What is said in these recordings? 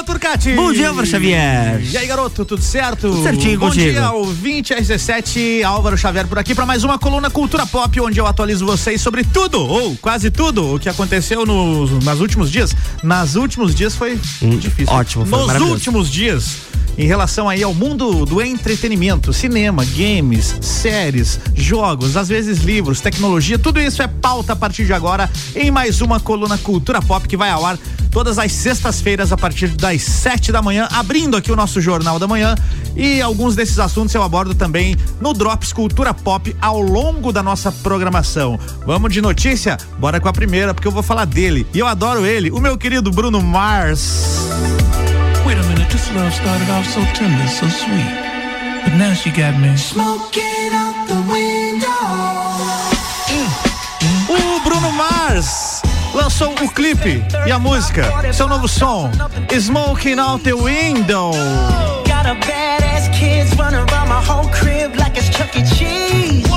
Luan Bom dia, Álvaro Xavier. E aí, garoto, tudo certo? Tudo certinho Bom contigo. dia, ouvinte RC7, Álvaro Xavier por aqui para mais uma coluna Cultura Pop, onde eu atualizo vocês sobre tudo, ou quase tudo, o que aconteceu nos, nos últimos dias. Nas últimos dias foi difícil. Hum, ótimo, foi Nos últimos dias. Em relação aí ao mundo do entretenimento, cinema, games, séries, jogos, às vezes livros, tecnologia, tudo isso é pauta a partir de agora em mais uma coluna Cultura Pop que vai ao ar todas as sextas-feiras a partir das sete da manhã, abrindo aqui o nosso Jornal da Manhã. E alguns desses assuntos eu abordo também no Drops Cultura Pop ao longo da nossa programação. Vamos de notícia? Bora com a primeira, porque eu vou falar dele. E eu adoro ele, o meu querido Bruno Mars. Wait a minute, this love started off so tender, so sweet. But now she got me. Smoking out the window. O Bruno Mars lançou o clipe e a música, seu novo som, Smoking Out the Window. Cheese.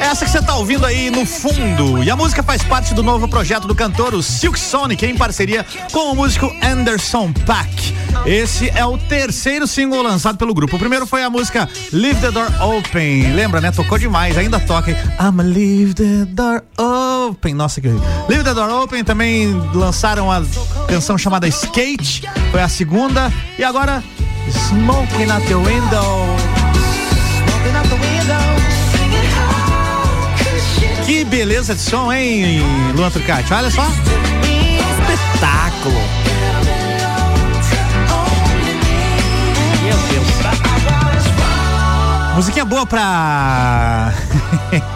Essa que você tá ouvindo aí no fundo. E a música faz parte do novo projeto do cantor, o Silk Sonic, em parceria com o músico Anderson Paak. Esse é o terceiro single lançado pelo grupo. O primeiro foi a música Leave the Door Open. Lembra, né? Tocou demais, ainda toca. I'ma leave the door open. Nossa, que. Leave the Door Open também lançaram a canção chamada Skate. Foi a segunda. E agora, Smoking Out the Window. Que beleza de som, hein, Luan Turcati? Olha só. Espetáculo. Musiquinha boa pra...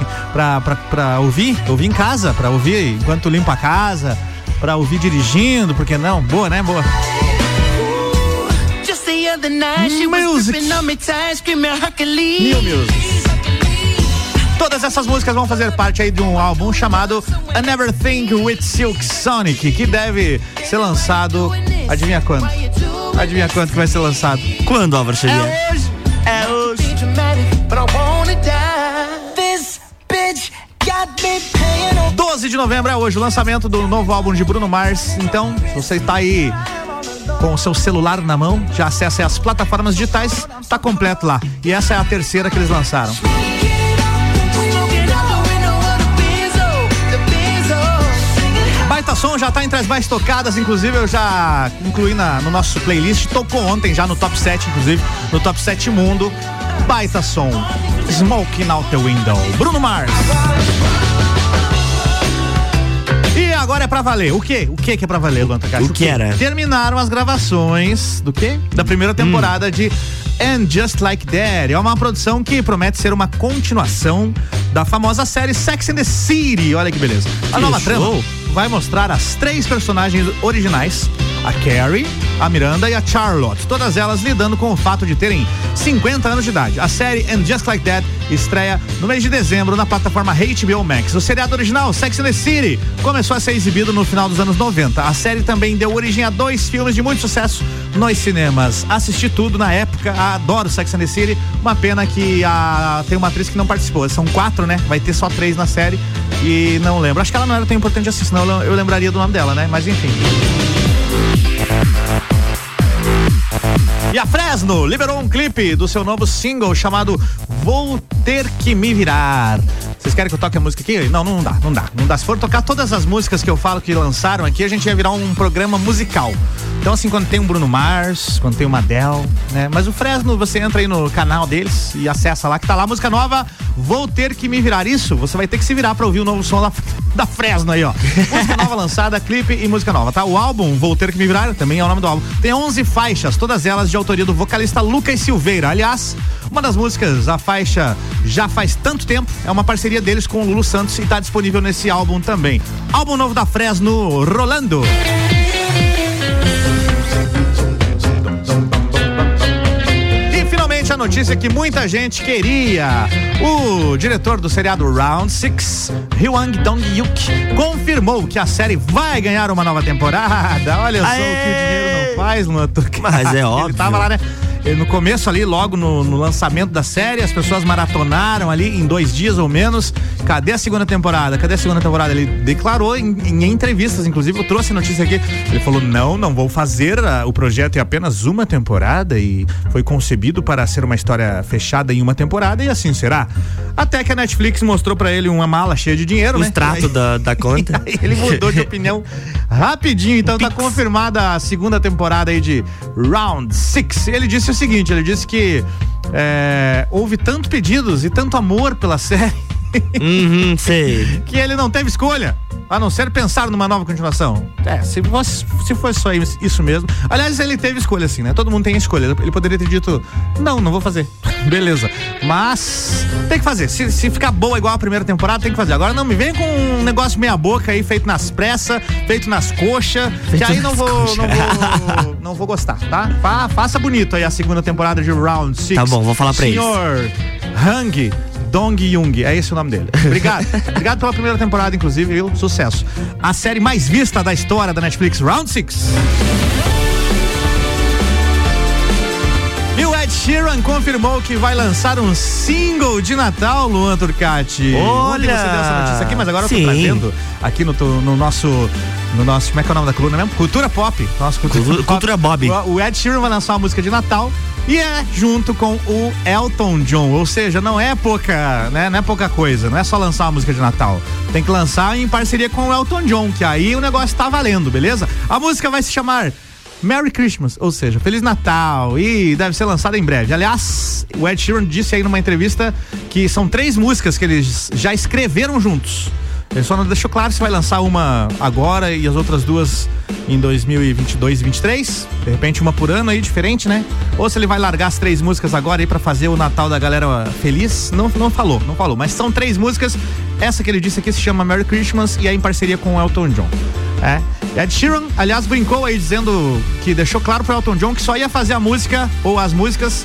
pra, pra, pra ouvir, ouvir em casa, pra ouvir enquanto limpa a casa, pra ouvir dirigindo, porque não? Boa, né? Boa. Music. New Music. Todas essas músicas vão fazer parte aí de um álbum chamado A Never Think with Silk Sonic, que deve ser lançado. Adivinha quando? Adivinha quando que vai ser lançado? Quando, Álvaro Xavier? É hoje! É hoje! 12 de novembro é hoje o lançamento do novo álbum de Bruno Mars. Então, se você está aí com o seu celular na mão, já acessa as plataformas digitais, tá completo lá. E essa é a terceira que eles lançaram. Baita som já tá entre as mais tocadas, inclusive eu já incluí na, no nosso playlist, tocou ontem já no top 7, inclusive, no top 7 mundo. Baita som. Smoking Out the Window. Bruno Mars. Agora é pra valer. O quê? O quê que é pra valer, Luan Takashi? O que era? Terminaram as gravações do quê? Da primeira temporada de And Just Like That. É uma produção que promete ser uma continuação da famosa série Sex and the City. Olha que beleza. A Que nova show. trama vai mostrar as três personagens originais, a Carrie, a Miranda e a Charlotte, todas elas lidando com o fato de terem 50 anos de idade. A série And Just Like That estreia no mês de dezembro na plataforma HBO Max. O seriado original, Sex and the City, começou a ser exibido no final dos anos 90. A série também deu origem a dois filmes de muito sucesso nos cinemas. Assisti tudo na época, adoro Sex and the City. Uma pena que a, tem uma atriz que não participou. São quatro, né? Vai ter só três na série e não lembro. Acho que ela não era tão importante assim, senão eu, lembraria do nome dela, né? Mas enfim. E a Fresno liberou um clipe do seu novo single chamado Vou Ter Que Me Virar. Vocês querem que eu toque a música aqui? Não, não dá, não dá, não dá. Se for tocar todas as músicas que eu falo que lançaram aqui, a gente ia virar um programa musical. Então, assim, quando tem um Bruno Mars, quando tem uma Adele, né? Mas o Fresno, você entra aí no canal deles e acessa lá que tá lá, música nova, Vou Ter Que Me Virar. Isso, você vai ter que se virar pra ouvir o novo som da, da Fresno aí, ó. Música nova lançada, clipe e música nova, tá? O álbum, Vou Ter Que Me Virar, também é o nome do álbum. Tem 11 faixas, todas elas de autoria do vocalista Lucas Silveira. Aliás, uma das músicas, a faixa Já Faz Tanto Tempo, é uma parceria deles com o Lulu Santos e tá disponível nesse álbum também. Álbum novo da Fresno, Rolando. E finalmente a notícia que muita gente queria. O diretor do seriado Round Six, Hwang Dong-hyuk, confirmou que a série vai ganhar uma nova temporada. Olha só o que o Aê! dinheiro não faz, Luan. Mas é Ele óbvio. tava lá, né? Eh, no começo ali, logo no, no lançamento da série, as pessoas maratonaram ali em dois dias ou menos. Cadê a segunda temporada? Cadê a segunda temporada? Ele declarou em, em entrevistas, inclusive eu trouxe a notícia aqui. Ele falou: não, não vou fazer. ah, o projeto é apenas uma temporada e foi concebido para ser uma história fechada em uma temporada e assim será. Até que a Netflix mostrou pra ele uma mala cheia de dinheiro, O né? extrato aí- da, da conta. Ele mudou de opinião rapidinho, então tá confirmada a segunda temporada aí de Round Six. Ele disse o seguinte: ele disse que é, houve tanto pedidos e tanto amor pela série Uhum, sei. que ele não teve escolha. A não ser pensar numa nova continuação. É, se fosse, se fosse só isso mesmo. Aliás, ele teve escolha, assim, né? Todo mundo tem escolha. Ele poderia ter dito, não, não vou fazer. Beleza. Mas tem que fazer. Se, se ficar boa igual a primeira temporada, tem que fazer. Agora não me vem com um negócio meia boca aí, feito nas pressas, feito nas coxas, que aí não vou, não vou. Não vou gostar, tá? Fa- faça bonito aí a segunda temporada de Round Six. Tá bom, vou falar pra eles. Senhor Hang Dong Jung, é esse o nome dele. Obrigado. Obrigado pela primeira temporada, inclusive, viu? Sucesso. A série mais vista da história da Netflix, Round Six. E o Ed Sheeran confirmou que vai lançar um single de Natal, Luan Turcati. Ontem Olha! você deu essa notícia aqui, mas agora eu Sim. tô trazendo aqui no, no nosso. No nosso. Como é que é o nome da coluna mesmo? Cultura Pop. Nossa, cultura, Cultura- Cultura Bob. O, o Ed Sheeran vai lançar uma música de Natal e é junto com o Elton John. Ou seja, não é pouca, né? Não é pouca coisa. Não é só lançar uma música de Natal. Tem que lançar em parceria com o Elton John, que aí o negócio tá valendo, beleza? A música vai se chamar. Merry Christmas, ou seja, Feliz Natal e deve ser lançada em breve. Aliás, o Ed Sheeran disse aí numa entrevista que são três músicas que eles já escreveram juntos. Ele só não deixou claro se vai lançar uma agora e as outras duas em 2022 e 2023. De repente uma por ano aí, diferente, né? Ou se ele vai largar as três músicas agora aí pra fazer o Natal da galera feliz. Não, não falou, não falou. Mas são três músicas. Essa que ele disse aqui se chama Merry Christmas e é em parceria com o Elton John. É. Ed Sheeran, aliás, brincou aí dizendo que deixou claro pro Elton John que só ia fazer a música ou as músicas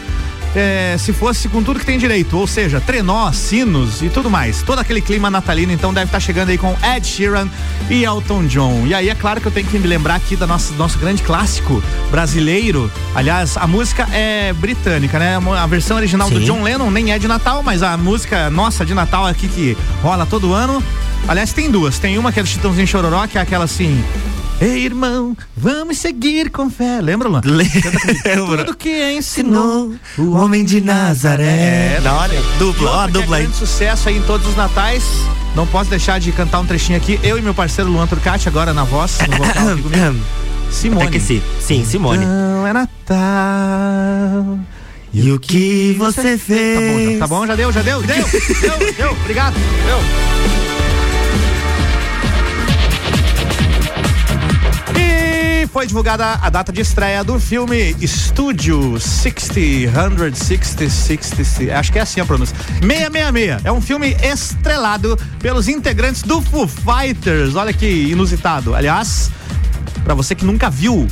é, se fosse com tudo que tem direito, ou seja, trenó, sinos e tudo mais. Todo aquele clima natalino, então deve estar chegando aí com Ed Sheeran e Elton John. E aí é claro que eu tenho que me lembrar aqui da nossa nosso grande clássico brasileiro. Aliás, a música é britânica, né? A versão original do Sim. John Lennon nem é de Natal, mas a música nossa de Natal aqui que rola todo ano. Aliás, tem duas. Tem uma que é do Chitãozinho Chororó, que é aquela assim. Ei, irmão, vamos seguir com fé. Lembra, Luan? Lembra? Tudo que ensinou. o homem de Nazaré. Da hora. Dupla, ó, a que dupla é aí. grande sucesso aí em todos os natais. Não posso deixar de cantar um trechinho aqui. Eu e meu parceiro Luan Turcati, agora na voz, no vocal aqui comigo. Simone. Até que sim. Sim, Simone. Não é Natal. E o que você Tá bom, fez? já, tá bom, já deu, já deu, deu, deu, deu, obrigado, deu. Foi divulgada a data de estreia do filme Estúdio 60, 160, 60, acho que é assim a pronúncia. 666. É um filme estrelado pelos integrantes do Foo Fighters. Olha que inusitado. Aliás, Pra você que nunca viu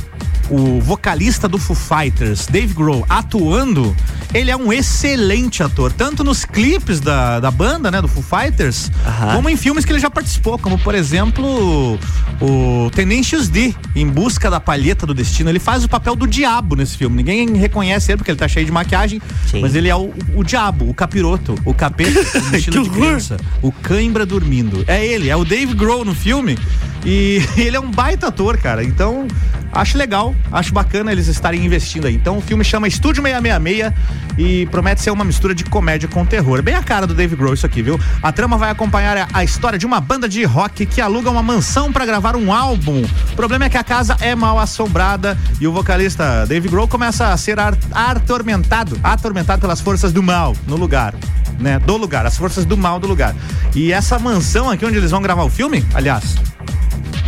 o vocalista do Foo Fighters, Dave Grohl, atuando, ele é um excelente ator, tanto nos clipes da, da banda, né, do Foo Fighters, Aham. como em filmes que ele já participou, como por exemplo o Tenacious D, Em Busca da Palheta do Destino. Ele faz o papel do diabo nesse filme. Ninguém reconhece ele porque ele tá cheio de maquiagem, Sim. mas ele é o, o diabo, o capiroto, o capeta, no estilo de criança, o cãibra dormindo. É ele, é o Dave Grohl no filme. E ele é um baita ator, cara. Então, acho legal, acho bacana eles estarem investindo aí. Então, o filme chama Estúdio 666 e promete ser uma mistura de comédia com terror. Bem a cara do Dave Grohl isso aqui, viu? A trama vai acompanhar a, história de uma banda de rock que aluga uma mansão pra gravar um álbum. O problema é que a casa é mal assombrada e o vocalista Dave Grohl começa a ser atormentado, atormentado pelas forças do mal no lugar. Né, do lugar, as forças do mal do lugar. E essa mansão aqui onde eles vão gravar o filme, aliás,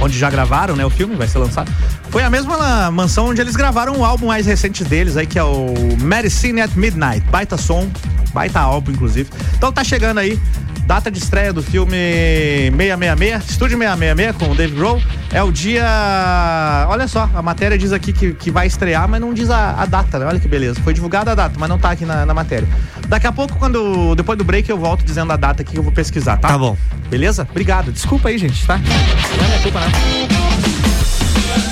onde já gravaram, né? O filme vai ser lançado. Foi a mesma mansão onde eles gravaram o álbum mais recente deles aí, que é o Medicine at Midnight. Baita som, baita álbum, inclusive. Então tá chegando aí. Data de estreia do filme 666, Estúdio 666 com o Dave Grohl. É o dia. Olha só, a matéria diz aqui que, que vai estrear, mas não diz a, a data, né? Olha que beleza. Foi divulgada a data, mas não tá aqui na, na matéria. Daqui a pouco, quando depois do break, eu volto dizendo a data aqui que eu vou pesquisar, tá? Tá bom. Beleza? Obrigado. Desculpa aí, gente, tá? Não é minha culpa, não.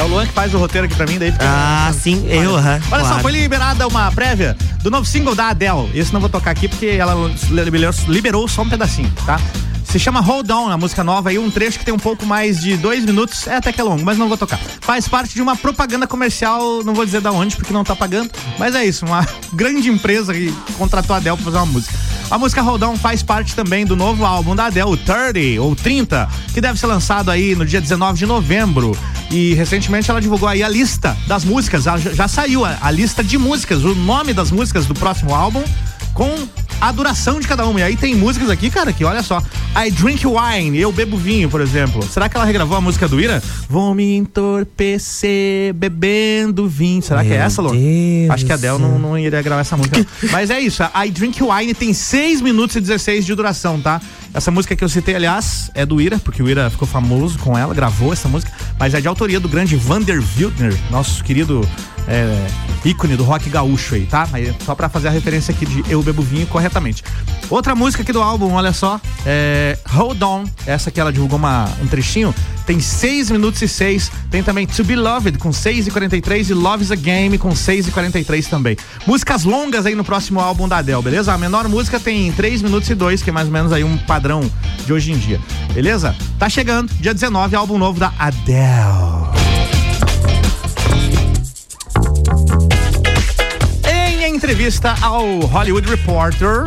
É o Luan que faz o roteiro aqui pra mim, daí fica. Ah, sim, eu, aham. Olha só, claro. foi liberada uma prévia do novo single da Adele. Esse não vou tocar aqui porque ela liberou, liberou só um pedacinho, tá? Se chama Hold On, a música nova aí, um trecho que tem um pouco mais de dois minutos, é até que é longo, mas não vou tocar. Faz parte de uma propaganda comercial, não vou dizer da onde, porque não tá pagando, mas é isso, uma grande empresa que contratou a Adele pra fazer uma música. A música Hold On faz parte também do novo álbum da Adele, o 30 ou 30, que deve ser lançado aí no dia 19 de novembro. E recentemente ela divulgou aí a lista das músicas, já já saiu a, a lista de músicas, o nome das músicas do próximo álbum com a duração de cada uma. E aí tem músicas aqui, cara, que olha só. I drink wine, eu bebo vinho, por exemplo. Será que ela regravou a música do Ira? Vou me entorpecer bebendo vinho. Será que é Meu essa, Lô? Deus Acho que a céu. não, não iria gravar essa música. Mas é isso, a I Drink Wine tem 6 minutos e 16 de duração, tá? Essa música que eu citei, aliás, é do Ira, porque o Ira ficou famoso com ela, gravou essa música, mas é de autoria do grande Vander Wildner, nosso querido é, ícone do rock gaúcho aí, tá? Aí, só pra fazer a referência aqui de Eu Bebo Vinho corretamente. Outra música aqui do álbum, olha só, é Hold On, essa que ela divulgou uma, um trechinho, tem 6 minutos e 6. Tem também To Be Loved com 6 e 43 e Love is a Game com 6 e 43 também. Músicas longas aí no próximo álbum da Adele, beleza? A menor música tem 3 minutos e 2, que é mais ou menos aí um padrão de hoje em dia. Beleza? Tá chegando, dia 19, álbum novo da Adele. Entrevista ao Hollywood Reporter,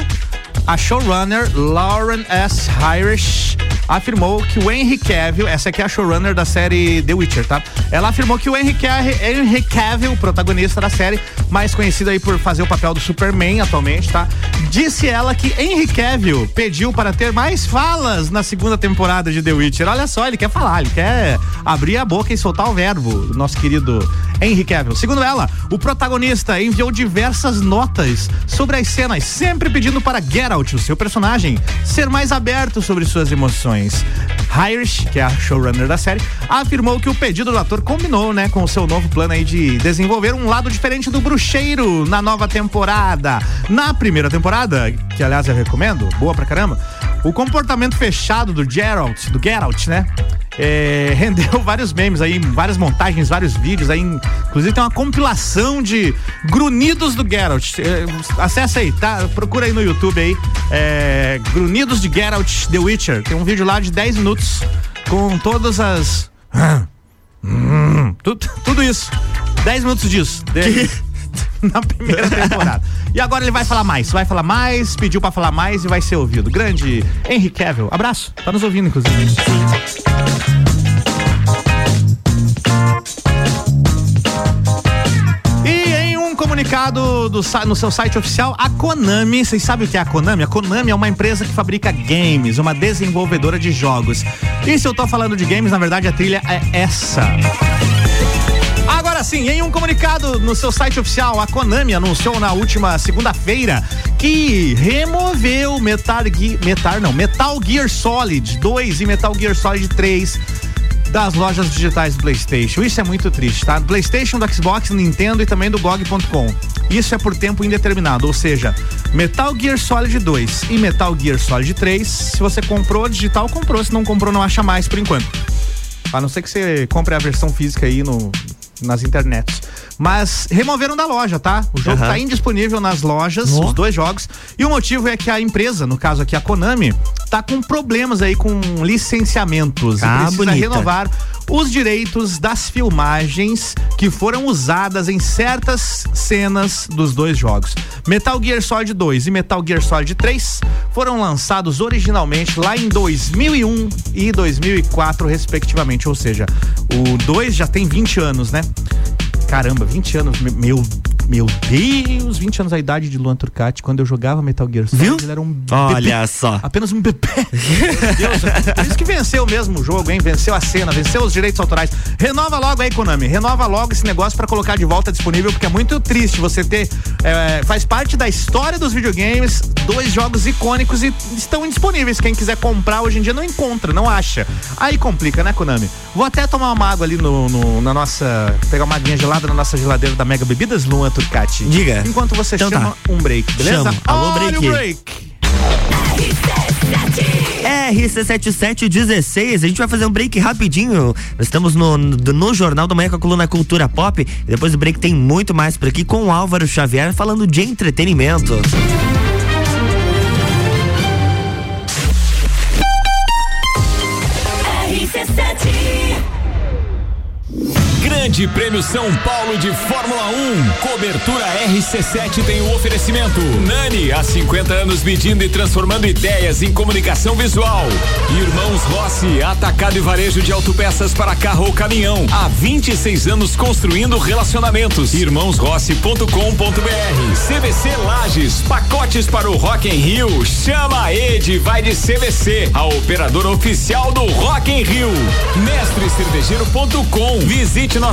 a showrunner Lauren S. Irish afirmou que o Henry Cavill, essa aqui é a showrunner da série The Witcher, tá? Ela afirmou que o Henry Cavill, Henry Cavill, protagonista da série, mais conhecido aí por fazer o papel do Superman atualmente, tá? Disse ela que Henry Cavill pediu para ter mais falas na segunda temporada de The Witcher. Olha só, ele quer falar, ele quer abrir a boca e soltar o verbo, nosso querido Henry Cavill. Segundo ela, o protagonista enviou diversas notas sobre as cenas, sempre pedindo para Geralt, o seu personagem, ser mais aberto sobre suas emoções. Produções. Irish, que é a showrunner da série, afirmou que o pedido do ator combinou, né, com o seu novo plano aí de desenvolver um lado diferente do bruxeiro na nova temporada. Na primeira temporada, que aliás eu recomendo, boa pra caramba, o comportamento fechado do Geralt, do Geralt, né? é, rendeu vários memes aí, várias montagens, vários vídeos aí. Inclusive tem uma compilação de grunhidos do Geralt. É, acessa aí, tá? Procura aí no YouTube aí. É, grunhidos de Geralt The Witcher. Tem um vídeo lá de 10 minutos com todas as. Hum, tudo, tudo isso. 10 minutos disso. dele Na primeira temporada. E agora ele vai falar mais, vai falar mais, pediu pra falar mais e vai ser ouvido. Grande Henry Cavill, abraço, tá nos ouvindo inclusive. Comunicado do, no seu site oficial, a Konami, vocês sabem o que é a Konami? A Konami é uma empresa que fabrica games, uma desenvolvedora de jogos. E se eu tô falando de games, na verdade a trilha é essa. Agora sim, em um comunicado no seu site oficial, a Konami anunciou na última segunda-feira que removeu Metal Gear, Metal não, Metal Gear Solid 2 e Metal Gear Solid 3 das lojas digitais do PlayStation. Isso é muito triste, tá? PlayStation, do Xbox, Nintendo e também do GOG.com. Isso é por tempo indeterminado, ou seja, Metal Gear Solid 2 e Metal Gear Solid 3, se você comprou digital, comprou, se não comprou, não acha mais por enquanto. A não ser que você compre a versão física aí no, nas internets. Mas removeram da loja, tá? O jogo Aham. tá indisponível nas lojas, os dois jogos. E o motivo é que a empresa, no caso aqui a Konami, tá com problemas aí com licenciamentos. e Ah, precisa bonita. renovar os direitos das filmagens que foram usadas em certas cenas dos dois jogos. Metal Gear Solid 2 e Metal Gear Solid 3 foram lançados originalmente lá em 2001 e 2004, respectivamente. Ou seja, o 2 já tem 20 anos, né? Caramba, 20 anos. me- Meu, meu Deus, 20 anos a idade de Luan Turcati. Quando eu jogava Metal Gear Solid, Viu? ele era um bebê. Olha só. Apenas um bebê. Meu Deus, por isso que venceu mesmo o jogo, hein? Venceu a cena, venceu os direitos autorais. Renova logo aí, Konami. Renova logo esse negócio pra colocar de volta disponível, porque é muito triste você ter. é, faz parte da história dos videogames, dois jogos icônicos e estão indisponíveis. Quem quiser comprar hoje em dia não encontra, não acha. Aí complica, né, Konami? Vou até tomar uma água ali no, no- na nossa. pegar uma aguinha gelada na nossa geladeira da Mega Bebidas, Luan Turcati. Diga. Enquanto você Então chama tá. um break, beleza? Chamo. Alô, Olha o break. break. RC7716, a gente vai fazer um break rapidinho. Nós estamos no, no, no Jornal da Manhã com a coluna Cultura Pop. E depois do break tem muito mais por aqui com o Álvaro Xavier falando de entretenimento. Grande Prêmio São Paulo de Fórmula 1. Cobertura RC7 tem o oferecimento. Nani, há 50 anos medindo e transformando ideias em comunicação visual. Irmãos Rossi, atacado e varejo de autopeças para carro ou caminhão. Há 26 anos construindo relacionamentos. Irmãosrossi.com.br. CVC Lages, pacotes para o Rock em Rio. Chama a Ed, vai de CVC, a operadora oficial do Rock em Rio. Mestrecervejeiro.com. Visite nossa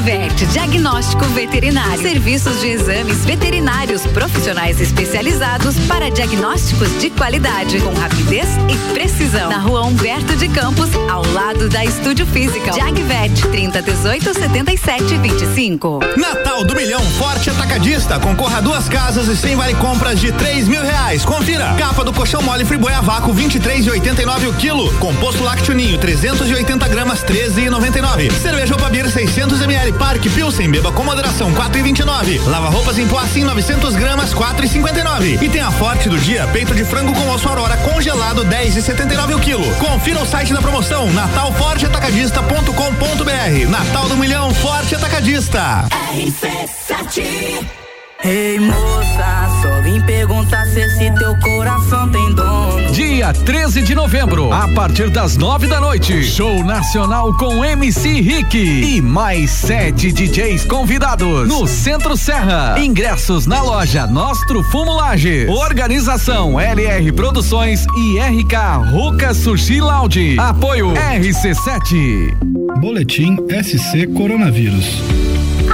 Jagvet, diagnóstico veterinário. Serviços de exames veterinários profissionais especializados para diagnósticos de qualidade, com rapidez e precisão. Na rua Humberto de Campos, ao lado da Estúdio Física. Jagvet, 30 18 77 25. Natal do Milhão Forte Atacadista. Concorra a duas casas e sem vale compras de três mil reais. Confira. Capa do colchão mole Friboi a vácuo 23 e 89 o quilo. Composto lácteo ninho 380 gramas 13 e 99. Cerveja Opa Beer 600 ml Parque Pilsen beba com moderação 4 e 29. Lava roupas em pó assim 900 gramas 4 e 59. E tem a forte do dia peito de frango com osso aurora congelado 10 e 79 o quilo. Confira o site da promoção natalforteatacadista.com.br. Natal do Milhão Forte Atacadista. Ei moça, só vim perguntar se esse teu coração tem dono. Dia 13 de novembro, a partir das nove da noite, show nacional com MC Rick e mais sete DJs convidados no Centro Serra. Ingressos na loja Nostro Fumo Lages. Organização LR Produções e RK Ruka Sushi Lounge. Apoio RC7. Boletim SC Coronavírus.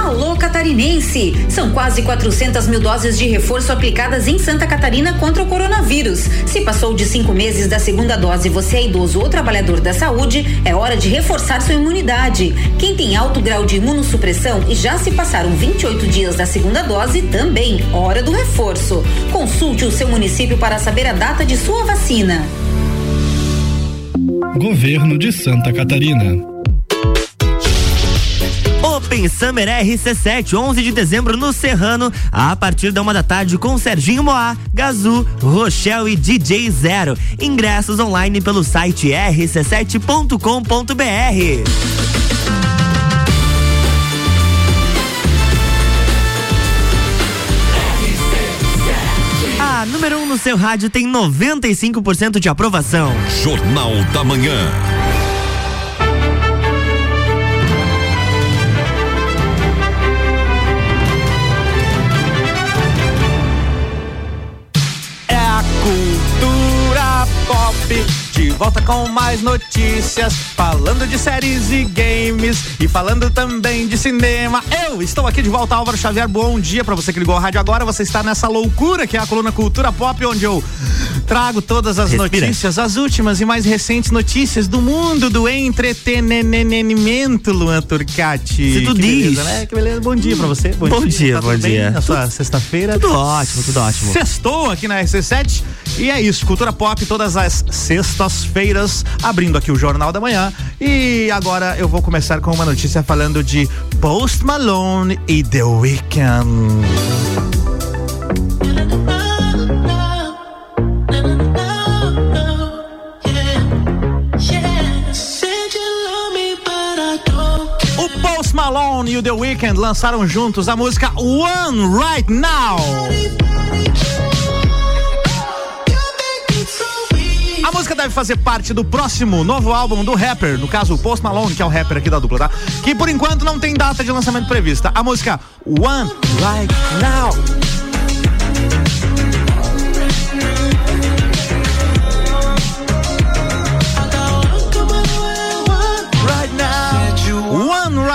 Alô catarinense! São quase 400 mil doses de reforço aplicadas em Santa Catarina contra o coronavírus. Se passou de cinco meses da segunda dose você é idoso ou trabalhador da saúde, é hora de reforçar sua imunidade. Quem tem alto grau de imunossupressão e já se passaram 28 dias da segunda dose, também hora do reforço. Consulte o seu município para saber a data de sua vacina. Governo de Santa Catarina. Open Summer RC7, 11 de dezembro no Serrano, a partir da uma da tarde com Serginho Moá, Gazu, Rochelle e DJ Zero. Ingressos online pelo site rc7.com.br. A número 1 um no seu rádio tem 95% de aprovação. Jornal da Manhã. Volta com mais notícias, falando de séries e games e falando também de cinema. Eu estou aqui de volta, Álvaro Xavier. Bom dia para você que ligou a rádio agora. Você está nessa loucura que é a coluna Cultura Pop, onde eu trago todas as Respira. notícias, as últimas e mais recentes notícias do mundo do entretenimento, Luan Turcati. Se tu que diz. Beleza, né? Que beleza. Bom dia pra você. Bom dia, Tá bom bem dia. Na sua sexta-feira. Tudo ótimo, tudo ótimo. Sextou aqui na RC7 e é isso, cultura pop todas as sextas-feiras, abrindo aqui o Jornal da Manhã. E agora eu vou começar com uma notícia falando de Post Malone e The Weeknd. Malone e o The Weeknd lançaram juntos a música One Right Now. Música deve fazer parte do próximo novo álbum do rapper, no caso o Post Malone, que é o rapper aqui da dupla, tá? Que por enquanto não tem data de lançamento prevista. A música One Right Now.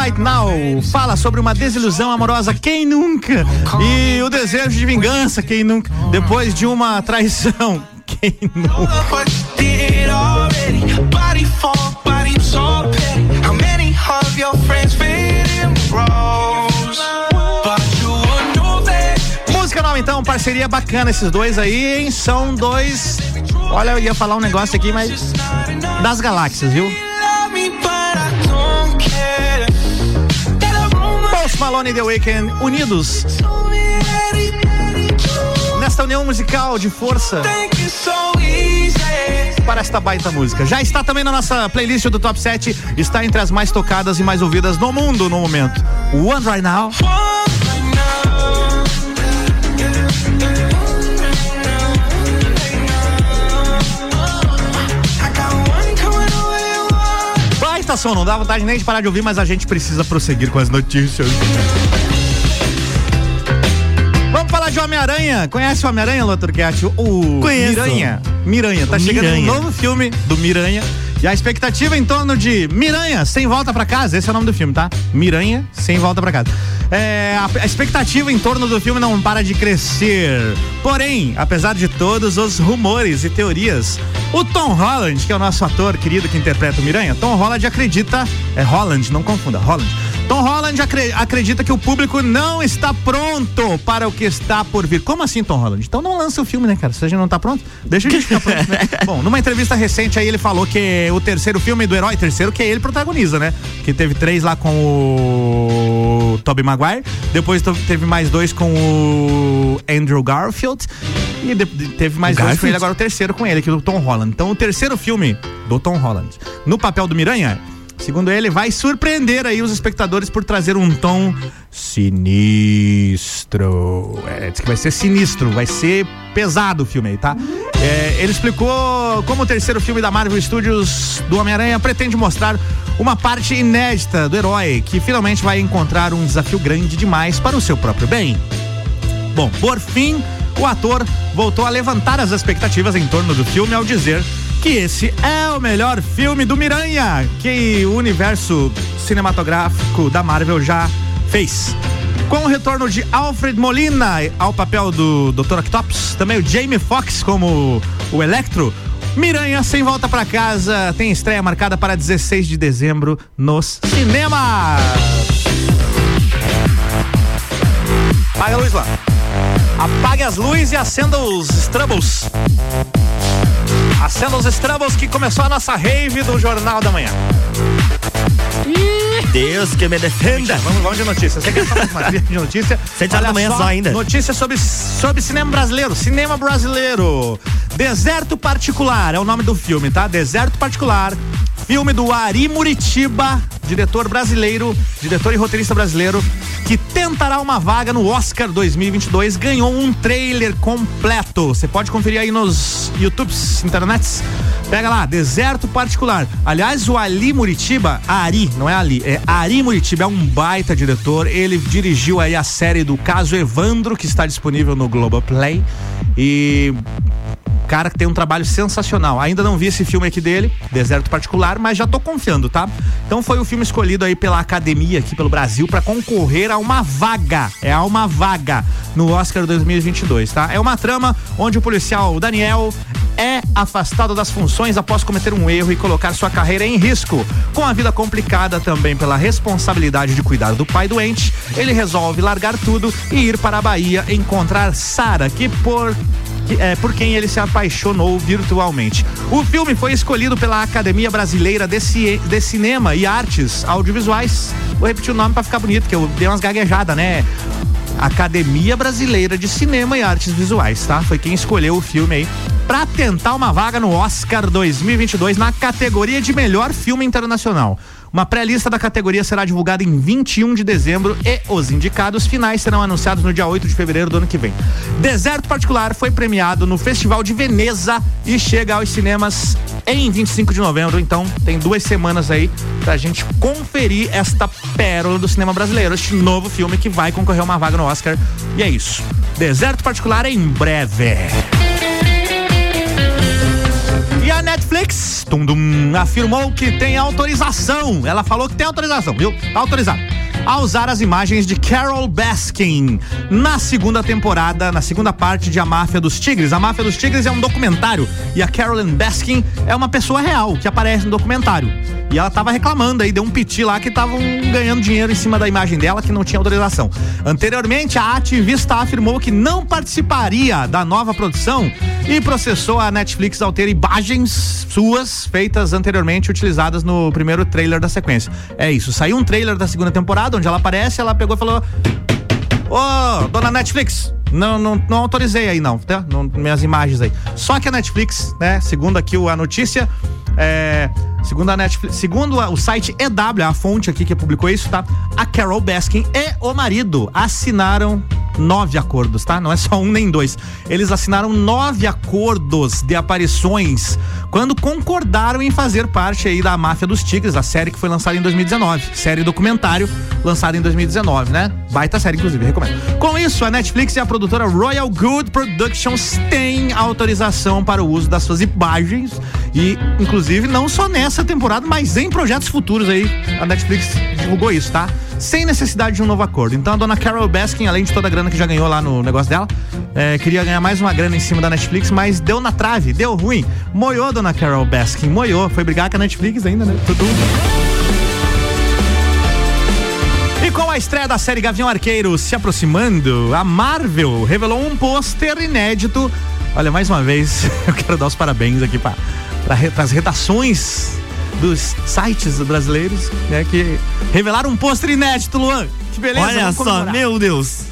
Right Now fala sobre uma desilusão amorosa, quem nunca? E o desejo de vingança, quem nunca? Depois de uma traição, quem nunca? Música nova então, parceria bacana esses dois aí, hein? São dois. Olha, eu ia falar um negócio aqui, mas. Das galáxias, viu? Post Malone e The Weeknd unidos nesta união musical de força esta baita música. Já está também na nossa playlist do Top 7, está entre as mais tocadas e mais ouvidas no mundo no momento. One Right Now. Baita som, não dá vontade nem de parar de ouvir, mas a gente precisa prosseguir com as notícias. Falar de Homem-Aranha. Conhece o Homem-Aranha, Turquete? O Conheço. Miranha. Miranha. Tá O chegando um Miranha. novo filme do Miranha. E a expectativa em torno de Miranha sem volta pra casa. Esse é o nome do filme, tá? Miranha sem volta pra casa. É, a, a expectativa em torno do filme não para de crescer. Porém, apesar de todos os rumores e teorias, o Tom Holland, que é o nosso ator querido que interpreta o Miranha, Tom Holland acredita. É Holland, não confunda, Holland. Tom Holland acre- acredita que o público não está pronto para o que está por vir. Como assim, Tom Holland? Então não lança o filme, né, cara? Se a gente não tá pronto, deixa a gente ficar pronto. Né? Bom, numa entrevista recente aí ele falou que o terceiro filme do herói, terceiro que ele protagoniza, né? Que teve três lá com o Tobey Maguire, depois teve mais dois com o Andrew Garfield e teve mais dois com ele agora o terceiro com ele, que é o Tom Holland. Então o terceiro filme do Tom Holland no papel do Miranha Segundo ele, vai surpreender aí os espectadores por trazer um tom sinistro. É, diz que vai ser sinistro, vai ser pesado o filme aí, tá? É, ele explicou como o terceiro filme da Marvel Studios do Homem-Aranha pretende mostrar uma parte inédita do herói que finalmente vai encontrar um desafio grande demais para o seu próprio bem. Bom, por fim, o ator voltou a levantar as expectativas em torno do filme ao dizer que esse é o melhor filme do Miranha que o universo cinematográfico da Marvel já fez. Com o retorno de Alfred Molina ao papel do Dr. Octopus, também o Jamie Foxx como o Electro, Miranha Sem Volta Pra Casa tem estreia marcada para 16 de dezembro nos cinemas. Apaga a luz lá. Apague as luzes e acenda os Strubbles. Acenda os Strubbles que começou a nossa rave do Jornal da Manhã. Deus que me defenda. Vamos, vamos de notícia. Você quer falar mais de notícia? Sete horas da manhã só ainda. Notícia sobre, sobre cinema brasileiro. Cinema brasileiro. Deserto Particular é o nome do filme, tá? Deserto Particular. Filme do Ari Muritiba, diretor brasileiro, diretor e roteirista brasileiro, que tentará uma vaga no Oscar 2022. Ganhou um trailer completo. Você pode conferir aí nos YouTubes, internets. Pega lá, Deserto Particular. Aliás, o Ali Muritiba, Ari, não é Ali, é Ari Muritiba, é um baita diretor. Ele dirigiu aí a série do Caso Evandro, que está disponível no Globoplay. E cara que tem um trabalho sensacional. Ainda não vi esse filme aqui dele, Deserto Particular, mas já tô confiando, tá? Então foi o filme escolhido aí pela academia aqui pelo Brasil para concorrer a uma vaga. É a uma vaga no Oscar 2022, tá? É uma trama onde o policial Daniel é afastado das funções após cometer um erro e colocar sua carreira em risco. Com a vida complicada também pela responsabilidade de cuidar do pai doente, ele resolve largar tudo e ir para a Bahia encontrar Sara, que por que- é, por quem ele se apaixonou virtualmente. O filme foi escolhido pela Academia Brasileira de, Ci- de Cinema e Artes Audiovisuais. Vou repetir o nome pra ficar bonito, que eu dei umas gaguejadas, né? Academia Brasileira de Cinema e Artes Visuais, tá? Foi quem escolheu o filme aí pra tentar uma vaga no Oscar 2022 na categoria de melhor filme internacional. Uma pré-lista da categoria será divulgada em 21 de dezembro e os indicados finais serão anunciados no dia 8 de fevereiro do ano que vem. Deserto Particular foi premiado no Festival de Veneza e chega aos cinemas em 25 de novembro. Então, tem duas semanas aí pra gente conferir esta pérola do cinema brasileiro, este novo filme que vai concorrer a uma vaga no Oscar. E é isso. Deserto Particular em breve. E a Netflix tum, dum, afirmou que tem autorização. Ela falou que tem autorização, viu? Tá autorizado. A usar as imagens de Carol Baskin na segunda temporada, na segunda parte de A Máfia dos Tigres. A Máfia dos Tigres é um documentário e a Carolyn Baskin é uma pessoa real que aparece no documentário. E ela tava reclamando aí, deu um piti lá que estavam ganhando dinheiro em cima da imagem dela que não tinha autorização. Anteriormente, a ativista afirmou que não participaria da nova produção e processou a Netflix ao ter imagens suas feitas anteriormente utilizadas no primeiro trailer da sequência. É isso, saiu um trailer da segunda temporada onde ela aparece, ela pegou e falou: Ô, dona Netflix, não, não, não autorizei aí não, tá? Não, minhas imagens aí. Só que a Netflix, né, segundo aqui a notícia, é, segundo a Netflix, segundo a- o site EW, a fonte aqui que publicou isso, tá? A Carol Baskin e o marido assinaram nove acordos, tá? Não é só um nem dois. Eles assinaram nove acordos de aparições quando concordaram em fazer parte aí da Máfia dos Tigres, a série que foi lançada em 2019. Série documentário lançada em 2019, né? Baita série, inclusive, recomendo. Com isso, a Netflix e a produtora Royal Good Productions têm autorização para o uso das suas imagens e, inclusive, não só nessa temporada, mas em projetos futuros aí. A Netflix divulgou isso, tá? Sem necessidade de um novo acordo. Então a dona Carol Baskin, além de toda a grana que já ganhou lá no negócio dela, é, queria ganhar mais uma grana em cima da Netflix, mas deu na trave, deu ruim. Moiou, dona Carol Baskin, moiou. Foi brigar com a Netflix ainda, né? Tudo. E com a estreia da série Gavião Arqueiro se aproximando, a Marvel revelou um pôster inédito. Olha, mais uma vez, eu quero dar os parabéns aqui para as redações dos sites brasileiros, né, que revelaram um pôster inédito, Luan. Que beleza. Olha só, meu Deus.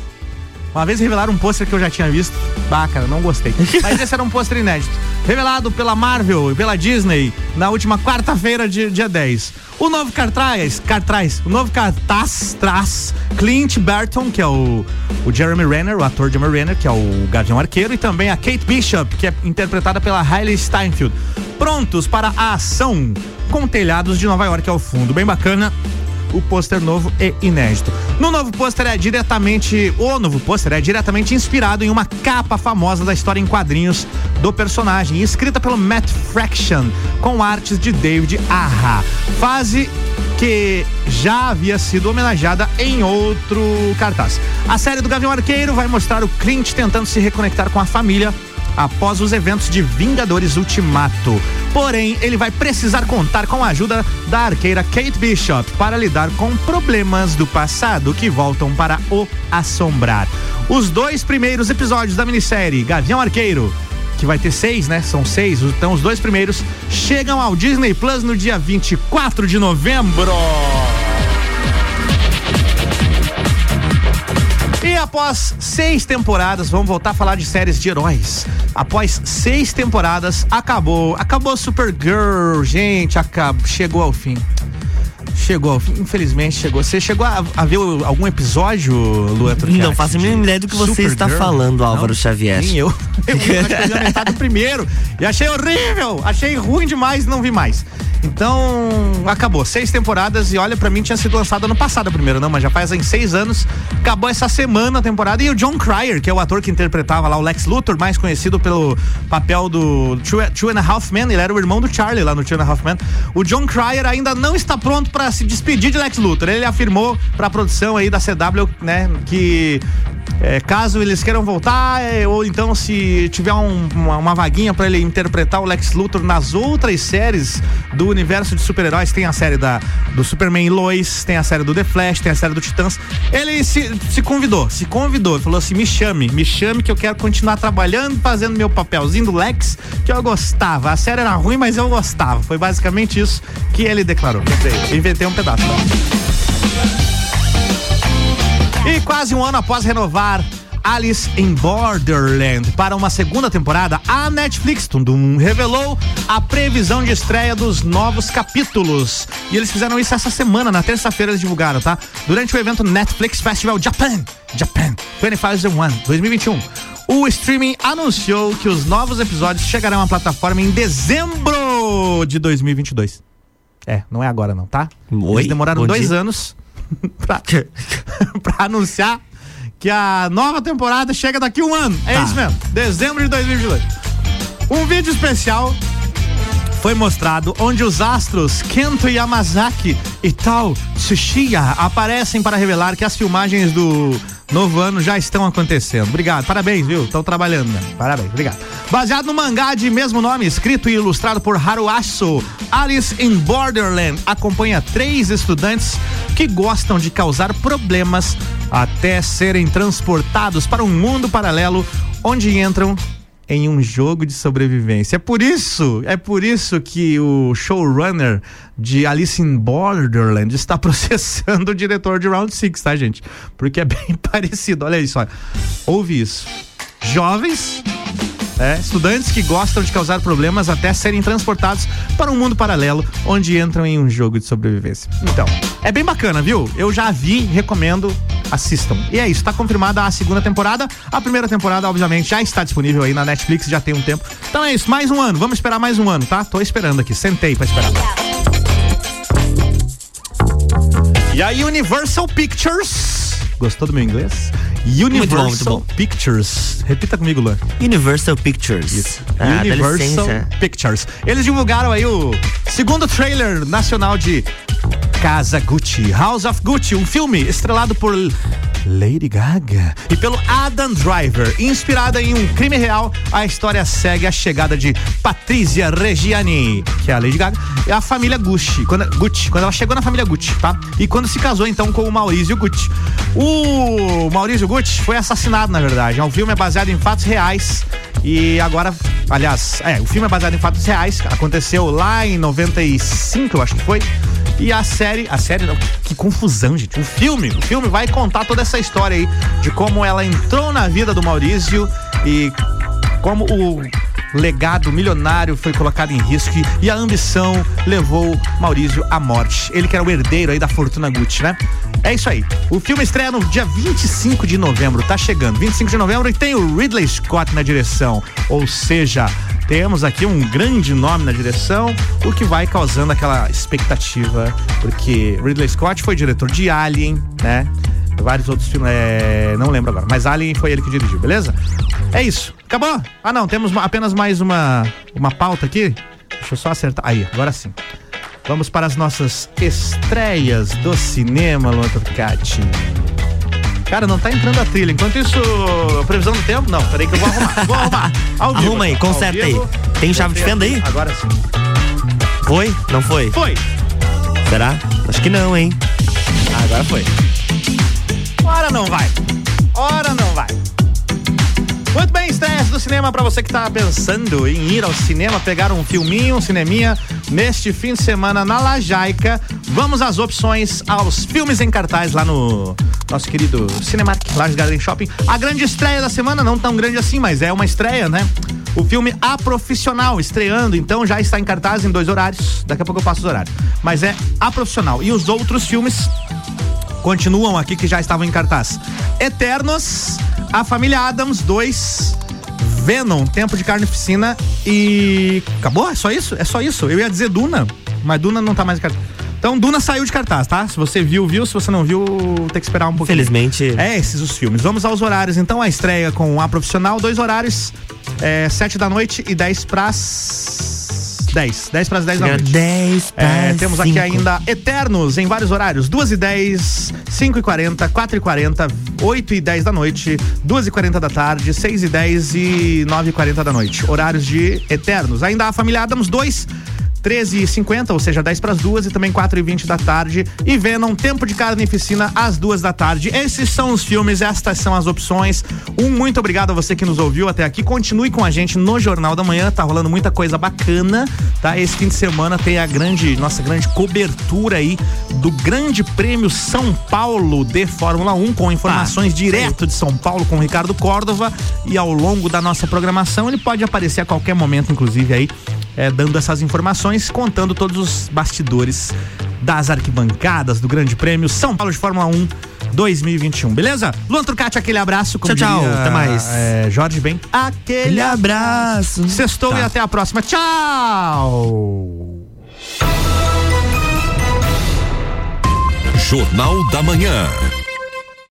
Uma vez revelaram um pôster que eu já tinha visto. Bah, cara, não gostei. Mas esse era um pôster inédito. Revelado pela Marvel e pela Disney na última quarta-feira, de dia 10. O novo cartaz, cartaz, o novo cartaz traz Clint Barton, que é o, o Jeremy Renner, o ator Jeremy Renner, que é o Gavião Arqueiro, e também a Kate Bishop, que é interpretada pela Hailey Steinfeld. Prontos para a ação com telhados de Nova York ao fundo. Bem bacana o pôster novo e inédito. No novo pôster é diretamente, o novo pôster é diretamente inspirado em uma capa famosa da história em quadrinhos do personagem, escrita pelo Matt Fraction, com artes de David Arra. Fase que já havia sido homenageada em outro cartaz. A série do Gavião Arqueiro vai mostrar o Clint tentando se reconectar com a família após os eventos de Vingadores Ultimato. Porém, ele vai precisar contar com a ajuda da arqueira Kate Bishop para lidar com problemas do passado que voltam para o assombrar. Os dois primeiros episódios da minissérie Gavião Arqueiro que vai ter seis, né? São seis. Então, os dois primeiros chegam ao Disney Plus no dia 24 de novembro. E após seis temporadas, vamos voltar a falar de séries de heróis. Após seis temporadas, acabou. Acabou Supergirl, gente. Acabou, chegou ao fim. Chegou infelizmente chegou. Você chegou a, a ver o- algum episódio, Luan Não faço a mínima de ideia do que você está falando, Álvaro Não? Xavier. Nem eu. Eu acho que eu vi do primeiro e achei horrível. Achei ruim demais e não vi mais. Então, acabou. Seis temporadas e olha, pra mim tinha sido lançado ano passado a primeira, não, mas já faz em seis anos. Acabou essa semana a temporada. E o John Cryer, que é o ator que interpretava lá o Lex Luthor, mais conhecido pelo papel do Two, Two and a Half Men, ele era o irmão do Charlie lá no Two and a Half Men. O John Cryer ainda não está pronto pra se despedir de Lex Luthor. Ele afirmou pra produção aí da CW, né, que é, caso eles queiram voltar, é, ou então se tiver um- uma, uma vaguinha pra ele interpretar o Lex Luthor nas outras séries do universo de super-heróis, tem a série da, do Superman Lois, tem a série do The Flash, tem a série do Titãs. Ele se, se convidou, se convidou, falou assim: me chame, me chame que eu quero continuar trabalhando, fazendo meu papelzinho do Lex, que eu gostava. A série era ruim, mas eu gostava. Foi basicamente isso que ele declarou. Inventei um pedaço. Tá? E quase um ano após renovar Alice in Borderland para uma segunda temporada, a Netflix Tundum, revelou a previsão de estreia dos novos capítulos. E eles fizeram isso essa semana, na terça-feira eles divulgaram, tá? Durante o evento Netflix Festival Japan, Japan 2021, 2021. O streaming anunciou que os novos episódios chegarão à plataforma em dezembro de 2022. É, não é agora não, tá? Oi, Eles demoraram dois dia. anos pra, pra anunciar que a nova temporada chega daqui um ano. É Tá. isso mesmo, dezembro de 2022. Um vídeo especial foi mostrado onde os astros Kento Yamazaki e Tao Tsuchiya aparecem para revelar que as filmagens do novo ano já estão acontecendo. Obrigado, parabéns, viu? Estão trabalhando, né? Parabéns, obrigado. Baseado no mangá de mesmo nome, escrito e ilustrado por Haruasu, Alice in Borderland acompanha três estudantes que gostam de causar problemas até serem transportados para um mundo paralelo onde entram em um jogo de sobrevivência. É por isso, é por isso que o showrunner de Alice in Borderland está processando o diretor de Round Six, tá, gente? Porque é bem parecido. Olha isso, olha. Ouve isso. Jovens é, estudantes que gostam de causar problemas até serem transportados para um mundo paralelo onde entram em um jogo de sobrevivência. Então, é bem bacana, viu? Eu já vi, recomendo, assistam. E é isso, tá confirmada a segunda temporada. A primeira temporada, obviamente, já está disponível aí na Netflix, já tem um tempo. Então é isso, mais um ano. Vamos esperar mais um ano, tá? Tô esperando aqui, sentei pra esperar. E a Universal Pictures. Gostou do meu inglês? Universal muito bom. Pictures. Repita comigo, Luan. Universal Pictures. Ah, dá Universal. Pictures. Eles divulgaram aí o segundo trailer nacional de Casa Gucci, House of Gucci, um filme estrelado por Lady Gaga e pelo Adam Driver. Inspirada em um crime real, a história segue a chegada de Patrícia Reggiani, que é a Lady Gaga, e a família Gucci, quando, Gucci, quando ela chegou na família Gucci, tá? E quando se casou então com o Maurício Gucci. O Maurício Gucci foi assassinado, na verdade. O filme é baseado em fatos reais e agora, aliás, é, o filme é baseado em fatos reais, aconteceu lá em 95, eu acho que foi. E a série, a série, não, que confusão, gente. O filme, o filme vai contar toda essa história aí de como ela entrou na vida do Maurício e como o legado milionário foi colocado em risco e a ambição levou Maurício à morte. Ele que era o herdeiro aí da fortuna Gucci, né? É isso aí. O filme estreia no dia 25 de novembro, tá chegando. 25 de novembro e tem o Ridley Scott na direção. Ou seja, temos aqui um grande nome na direção, o que vai causando aquela expectativa, porque Ridley Scott foi diretor de Alien, né? Vários outros filmes, é, não lembro agora, mas Alien foi ele que dirigiu, beleza? É isso. Acabou? Ah, não, temos apenas mais uma, uma pauta aqui. Deixa eu só acertar. Aí, agora sim. Vamos para as nossas estreias do cinema, Luan Turcati. Cara, não tá entrando a trilha. Enquanto isso, previsão do tempo? Não, peraí que eu vou arrumar. Vou arrumar. Ao vivo, Arruma aí, conserta aí. Tem chave de fenda aí? Agora sim. Foi? Não foi? Foi. Será? Acho que não, hein? Ah, agora foi. Ora não vai. Ora não vai. Muito bem, estreias do cinema pra você que tá pensando em ir ao cinema, pegar um filminho, um cineminha neste fim de semana na Lajaica. Vamos às opções aos filmes em cartaz lá no nosso querido Cinemark, Laje Garden Shopping. A grande estreia da semana, não tão grande assim, mas é uma estreia, né? O filme A Profissional, estreando, então já está em cartaz em dois horários. Daqui a pouco eu passo os horários. Mas é A Profissional. E os outros filmes continuam aqui que já estavam em cartaz. Eternos, A Família Adams 2, Venom, Tempo de Carnificina e. Acabou? É só isso? É só isso. Eu ia dizer Duna, mas Duna não tá mais em cartaz. Então, Duna saiu de cartaz, tá? Se você viu, viu. Se você não viu, tem que esperar um pouquinho. Infelizmente. É, esses os filmes. Vamos aos horários. Então, a estreia com A Profissional, dois horários, é, sete da noite e dez pras... dez. Dez pras dez da noite. 10 É, para temos aqui cinco. ainda Eternos em vários horários: 2 e 10, 5 e 40, 4 e 40, 8 e 10 da noite, 2 e 40 da tarde, 6 e 10 e 9 e 40 da noite. Horários de Eternos. Ainda a família Adams 2. 13 e 50 ou seja, 10 para as duas e também 4 e 20 da tarde. E Venom, Tempo de Carnificina, às duas da tarde. Esses são os filmes, estas são as opções. Um muito obrigado a você que nos ouviu até aqui. Continue com a gente no Jornal da Manhã, tá rolando muita coisa bacana, tá? Esse fim de semana tem a grande, nossa grande cobertura aí do Grande Prêmio São Paulo de Fórmula 1, com informações direto de São Paulo com o Ricardo Córdova. E ao longo da nossa programação, ele pode aparecer a qualquer momento, inclusive aí é, dando essas informações, contando todos os bastidores das arquibancadas do Grande Prêmio São Paulo de Fórmula 1 2021, beleza? Luan Trucati, aquele abraço. como Tchau, tchau, diria, até mais. é, Jorge Ben, aquele Aquele abraço. Sextou Tá. e até a próxima. Tchau! Jornal da Manhã.